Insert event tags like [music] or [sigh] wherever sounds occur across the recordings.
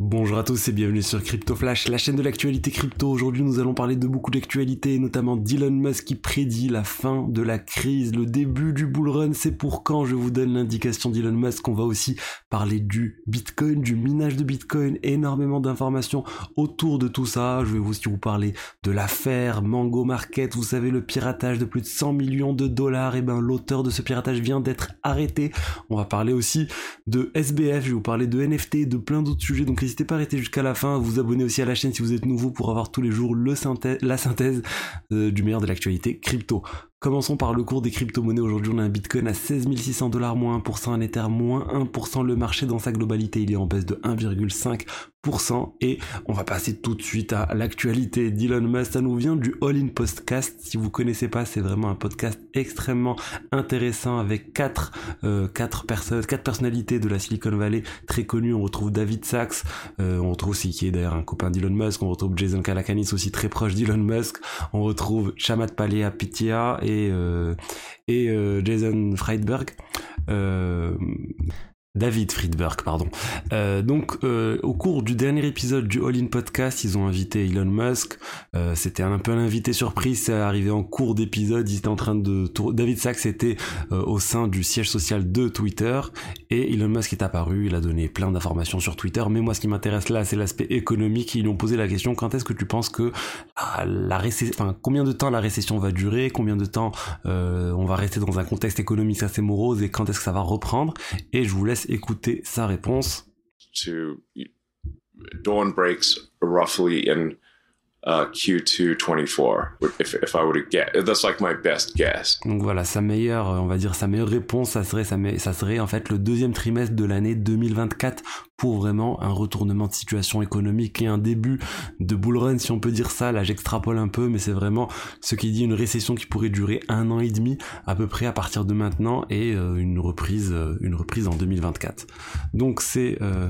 Bonjour à tous et bienvenue sur Crypto Flash, la chaîne de l'actualité crypto. Aujourd'hui, nous allons parler de beaucoup d'actualités, notamment d'Elon Musk qui prédit la fin de la crise, le début du bull run. C'est pour quand je vous donne l'indication d'Elon Musk. On va aussi parler du Bitcoin, du minage de Bitcoin, énormément d'informations autour de tout ça. Je vais aussi vous parler de l'affaire Mango Market. Vous savez, le piratage de plus de 100 millions de dollars. Et eh ben, l'auteur de ce piratage vient d'être arrêté. On va parler aussi de SBF. Je vais vous parler de NFT, de plein d'autres sujets. Donc, N'hésitez pas à rester jusqu'à la fin, vous abonner aussi à la chaîne si vous êtes nouveau pour avoir tous les jours le la synthèse euh, du meilleur de l'actualité crypto. Commençons par le cours des crypto-monnaies. Aujourd'hui, on a un Bitcoin à 16 600 dollars, moins 1%, un Ether, moins 1%. Le marché dans sa globalité, il est en baisse de 1,5%. Et on va passer tout de suite à l'actualité d'Elon Musk. Ça nous vient du All In Podcast. Si vous connaissez pas, c'est vraiment un podcast extrêmement intéressant avec quatre, euh, quatre personnes, quatre personnalités de la Silicon Valley très connues. On retrouve David Sachs, euh, on retrouve aussi qui d'ailleurs un copain d'Elon Musk. On retrouve Jason Calacanis aussi très proche d'Elon Musk. On retrouve Shamat Palea Pitia et, euh, euh, Jason Friedberg. Euh, David Friedberg, pardon. Euh, donc, euh, au cours du dernier épisode du All In Podcast, ils ont invité Elon Musk. Euh, c'était un peu l'invité surprise. C'est arrivé en cours d'épisode. Ils étaient en train de David Sachs était au sein du siège social de Twitter et Elon Musk est apparu. Il a donné plein d'informations sur Twitter. Mais moi, ce qui m'intéresse là, c'est l'aspect économique. Ils lui ont posé la question quand est-ce que tu penses que ah, la récession, enfin, combien de temps la récession va durer, combien de temps on va rester dans un contexte économique assez morose et quand est-ce que ça va reprendre? Et je vous laisse écouter sa réponse. To dawn breaks roughly in uh, Q2 24. If, I to get, that's like my best guess. Donc voilà, sa meilleure, on va dire sa meilleure réponse, ça serait, ça serait en fait le deuxième trimestre de l'année 2024 pour vraiment un retournement de situation économique et un début de bull run, si on peut dire ça. Là, j'extrapole un peu, mais c'est vraiment ce qui dit une récession qui pourrait durer un an et demi à peu près à partir de maintenant et euh, une reprise, euh, une reprise en 2024. Donc c'est euh,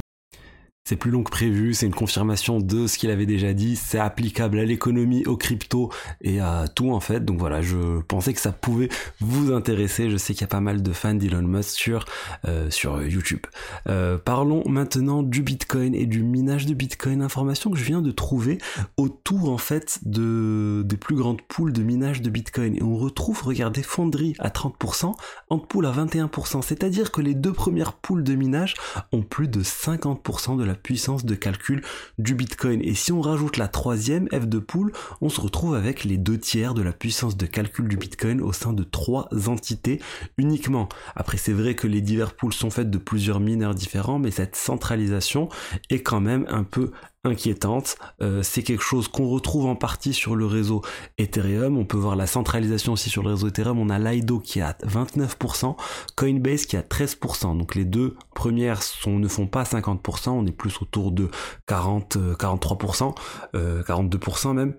c'est plus long que prévu, c'est une confirmation de ce qu'il avait déjà dit, c'est applicable à l'économie, aux crypto et à tout en fait. Donc voilà, je pensais que ça pouvait vous intéresser. Je sais qu'il y a pas mal de fans d'Elon Musk sur, euh, sur YouTube. Euh, parlons maintenant du Bitcoin et du minage de Bitcoin. Information que je viens de trouver autour en fait de, des plus grandes poules de minage de Bitcoin. Et on retrouve, regardez, Fonderie à 30%, Antpool à 21%. C'est-à-dire que les deux premières poules de minage ont plus de 50% de la puissance de calcul du Bitcoin. Et si on rajoute la troisième F de pool, on se retrouve avec les deux tiers de la puissance de calcul du Bitcoin au sein de trois entités uniquement. Après, c'est vrai que les divers pools sont faits de plusieurs mineurs différents, mais cette centralisation est quand même un peu inquiétante. Euh, c'est quelque chose qu'on retrouve en partie sur le réseau Ethereum. On peut voir la centralisation aussi sur le réseau Ethereum. On a Lido qui est à 29%, Coinbase qui à 13%. Donc les deux premières ne font pas 50%. On est plus autour de 40, 43%, euh, 42% euh, même.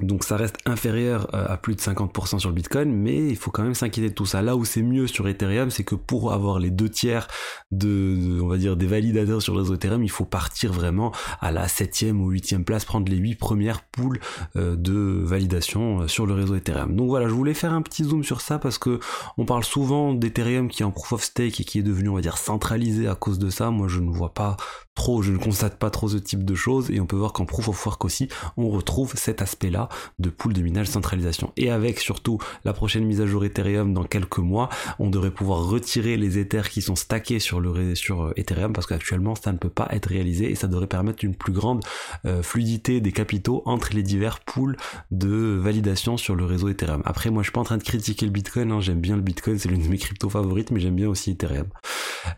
Donc ça reste inférieur euh, à plus de 50% sur le Bitcoin, mais il faut quand même s'inquiéter de tout ça. Là où c'est mieux sur Ethereum, c'est que pour avoir les deux tiers de, on va dire, des validateurs sur le réseau Ethereum, il faut partir vraiment à la septième ou huitième place, prendre les huit premières poules euh, de validation euh, sur le réseau Ethereum. Donc voilà, je voulais faire un petit zoom sur ça parce que on parle souvent d'Ethereum qui est en proof of stake et qui est devenu, on va dire, centralisé à cause de ça. Moi, je ne vois pas trop, je ne constate pas trop ce type de choses et on peut voir qu'en proof of work aussi, on retrouve cet aspect-là de pool de minage centralisation. Et avec surtout la prochaine mise à jour Ethereum dans quelques mois, on devrait pouvoir retirer les Ethers qui sont stackés sur le sur euh, Ethereum parce qu'actuellement ça ne peut pas être réalisé et ça devrait permettre une plus grande euh, fluidité des capitaux entre les divers pools de validation sur le réseau Ethereum. Après moi je suis pas en train de critiquer le Bitcoin, hein. j'aime bien le Bitcoin, c'est l'une de mes cryptos favorites, mais j'aime bien aussi Ethereum.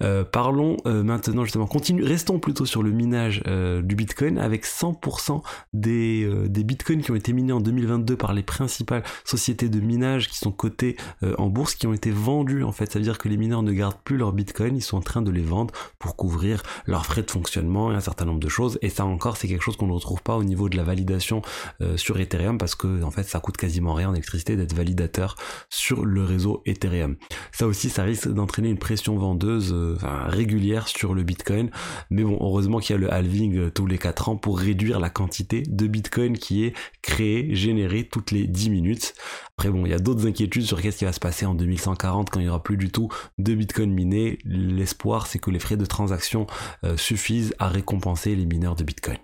Euh, parlons maintenant justement, continue, restons plutôt sur le minage euh, du Bitcoin avec 100% des, euh, des Bitcoins qui ont été minés en 2022 par les principales sociétés de minage qui sont cotées euh, en bourse qui ont été vendus en fait. Ça veut dire que les mineurs ne gardent plus leurs Bitcoins, ils sont en train de les vendre pour couvrir leurs frais de fonctionnement et un certain nombre de choses. Et ça encore, c'est quelque chose qu'on ne retrouve pas au niveau de la validation sur Ethereum parce que en fait, ça coûte quasiment rien en électricité d'être validateur sur le réseau Ethereum. Ça aussi, ça risque d'entraîner une pression vendeuse régulière sur le Bitcoin. Mais bon, heureusement qu'il y a le halving euh, tous les 4 ans pour réduire la quantité de Bitcoin qui est créée créés, générés toutes les 10 minutes. Après bon, il y a d'autres inquiétudes sur qu'est-ce qui va se passer en 2140 quand il n'y aura plus du tout de Bitcoin minés. L'espoir, c'est que les frais de transaction euh, suffisent à récompenser les mineurs de Bitcoin.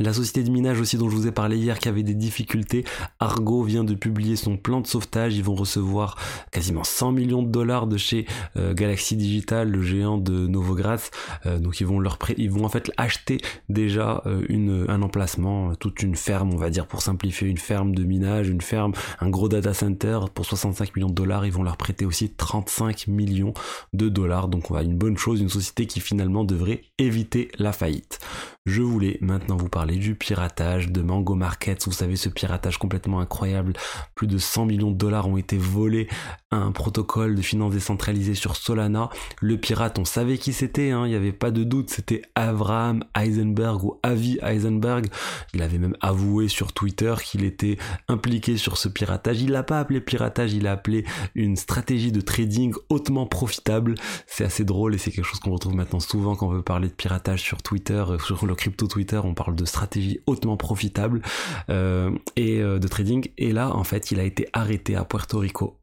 La société de minage aussi dont je vous ai parlé hier qui avait des difficultés, Argo vient de publier son plan de sauvetage, ils vont recevoir quasiment 100 millions de dollars de chez euh, Galaxy Digital, le géant de Novogratz, euh, donc ils vont leur ils vont en fait acheter déjà euh, un emplacement, toute une ferme on va dire pour simplifier, une ferme de minage, une ferme, un gros data center. Pour 65 millions de dollars, ils vont leur prêter aussi 35 millions de dollars, donc on va une bonne chose, une société qui finalement devrait éviter la faillite. Je voulais maintenant vous parler du piratage de Mango Markets. Vous savez, ce piratage complètement incroyable. Plus de 100 millions de dollars ont été volés un protocole de finances décentralisées sur Solana. Le pirate, on savait qui c'était, hein. il n'y avait pas de doute. C'était Avraham Eisenberg ou Avi Eisenberg. Il avait même avoué sur Twitter qu'il était impliqué sur ce piratage. Il l'a pas appelé piratage, il l'a appelé une stratégie de trading hautement profitable. C'est assez drôle et c'est quelque chose qu'on retrouve maintenant souvent quand on veut parler de piratage sur Twitter, sur le crypto Twitter, on parle de stratégie hautement profitable euh, et euh, de trading. Et là, en fait, il a été arrêté à Puerto Rico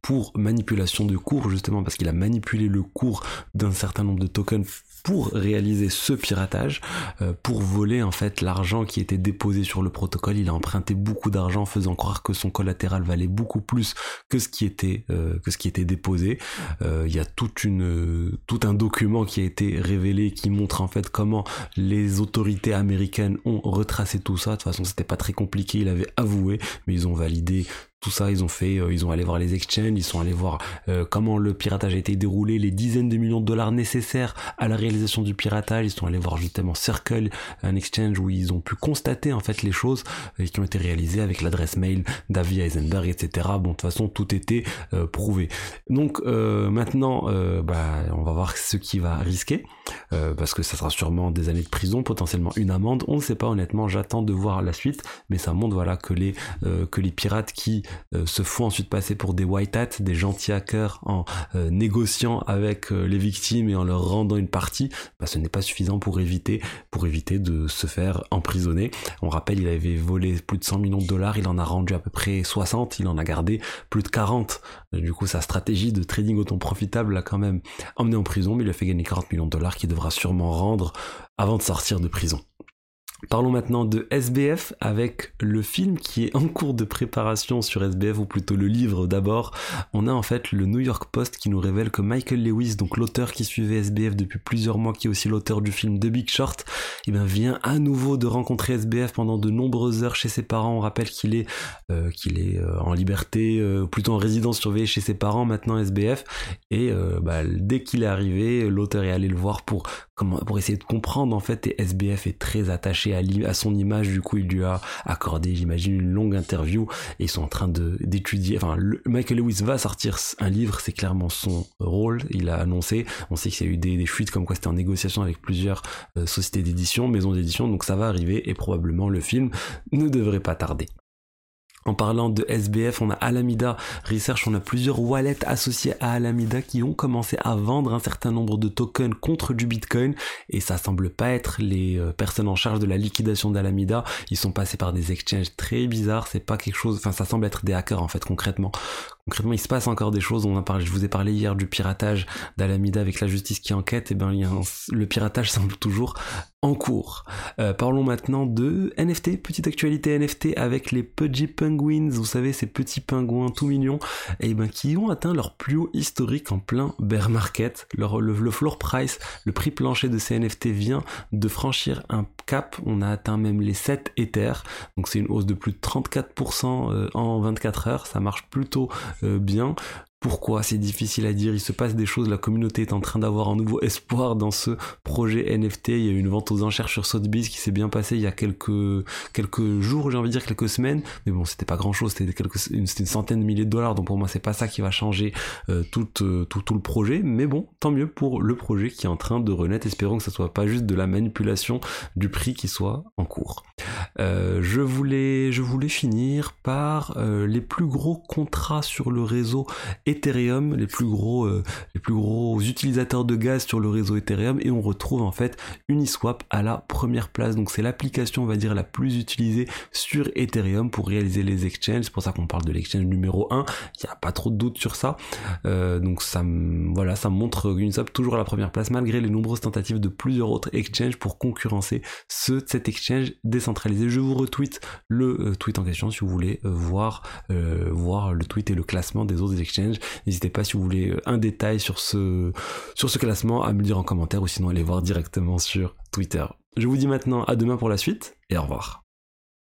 pour manipulation de cours justement parce qu'il a manipulé le cours d'un certain nombre de tokens pour réaliser ce piratage, euh, pour voler en fait l'argent qui était déposé sur le protocole. Il a emprunté beaucoup d'argent, faisant croire que son collatéral valait beaucoup plus que ce qui était euh, que ce qui était déposé. Euh, il y a toute une tout un document qui a été révélé qui montre en fait comment les autorités américaines ont retracé tout ça. De toute façon, c'était pas très compliqué. Il avait avoué, mais ils ont validé tout ça, ils ont fait, euh, ils ont allé voir les exchanges, ils sont allés voir euh, comment le piratage a été déroulé, les dizaines de millions de dollars nécessaires à la réalisation du piratage, ils sont allés voir justement Circle, un exchange où ils ont pu constater en fait les choses euh, qui ont été réalisées avec l'adresse mail d'Avi Eisenberg, etc. Bon, de toute façon, tout était prouvé. Donc maintenant, bah, on va voir ce qui va risquer, parce que ça sera sûrement des années de prison, potentiellement une amende. On ne sait pas honnêtement, j'attends de voir la suite, mais ça montre voilà que les que les pirates qui euh, se font ensuite passer pour des white hats, des gentils hackers en euh, négociant avec euh, les victimes et en leur rendant une partie, bah, ce n'est pas suffisant pour éviter, pour éviter de se faire emprisonner. On rappelle, il avait volé plus de 100 millions de dollars, il en a rendu à peu près 60, il en a gardé plus de 40. Du coup, sa stratégie de trading autant profitable l'a quand même emmené en prison, mais il a fait gagner 40 millions de dollars qu'il devra sûrement rendre avant de sortir de prison. Parlons maintenant de SBF avec le film qui est en cours de préparation sur SBF ou plutôt le livre d'abord. On a en fait le New York Post qui nous révèle que Michael Lewis, donc l'auteur qui suivait SBF depuis plusieurs mois, qui est aussi l'auteur du film The Big Short, eh bien vient à nouveau de rencontrer SBF pendant de nombreuses heures chez ses parents. On rappelle qu'il est euh, qu'il est euh, en liberté, euh, plutôt en résidence surveillée chez ses parents maintenant SBF. Et bah, dès qu'il est arrivé, l'auteur est allé le voir pour pour essayer de comprendre en fait. Et SBF est très attaché à, son image. Du coup, il lui a accordé, j'imagine, une longue interview. Et ils sont en train d'étudier. Enfin, Michael Lewis va sortir un livre. C'est clairement son rôle. Il a annoncé. On sait qu'il y a eu des, fuites comme quoi c'était en négociation avec plusieurs euh, sociétés d'édition, maisons d'édition. Donc ça va arriver et probablement le film ne devrait pas tarder. En parlant de SBF, on a Alameda Research, on a plusieurs wallets associés à Alameda qui ont commencé à vendre un certain nombre de tokens contre du Bitcoin et ça semble pas être les euh, personnes en charge de la liquidation d'Alameda. Ils sont passés par des exchanges très bizarres, c'est pas quelque chose, enfin ça semble être des hackers en fait concrètement. Concrètement, il se passe encore des choses. On a parlé, je vous ai parlé hier du piratage d'Alameda avec la justice qui enquête. Et eh ben, le piratage [laughs] semble toujours en cours. Euh, parlons maintenant de NFT, petite actualité NFT avec les Pudgy Penguins. Vous savez, ces petits pingouins tout mignons, et eh ben qui ont atteint leur plus haut historique en plein bear market. Le, le floor price, le prix plancher de ces NFT vient de franchir un cap. On a atteint même les 7 Ethers. Donc c'est une hausse de plus de 34% euh, en 24 heures. Ça marche plutôt bien. Pourquoi C'est difficile à dire. Il se passe des choses. La communauté est en train d'avoir un nouveau espoir dans ce projet NFT. Il y a eu une vente aux enchères sur Sotheby's qui s'est bien passée il y a quelques jours, j'ai envie de dire quelques semaines. Mais bon, c'était pas grand chose. C'était une, une, centaine de milliers de dollars. Donc pour moi, c'est pas ça qui va changer euh, tout, tout, le projet. Mais bon, tant mieux pour le projet qui est en train de renaître. Espérons que ce soit pas juste de la manipulation du prix qui soit en cours. voulais, je voulais finir par les plus gros contrats sur le réseau Ethereum, les plus gros, les plus gros utilisateurs de gaz sur le réseau Ethereum, et on retrouve en fait Uniswap à la première place. Donc c'est l'application, on va dire, la plus utilisée sur Ethereum pour réaliser les exchanges. C'est pour ça qu'on parle de l'exchange numéro 1. Il n'y a pas trop de doute sur ça. donc ça, voilà, ça montre Uniswap toujours à la première place malgré les nombreuses tentatives de plusieurs autres exchanges pour concurrencer ce, cet exchange décentralisé. Je vous retweet le euh, tweet en question si vous voulez euh, voir, euh, voir le tweet et le classement des autres exchanges. N'hésitez pas si vous voulez un détail sur ce, sur ce classement à me le dire en commentaire ou sinon allez voir directement sur Twitter. Je vous dis maintenant à demain pour la suite et au revoir.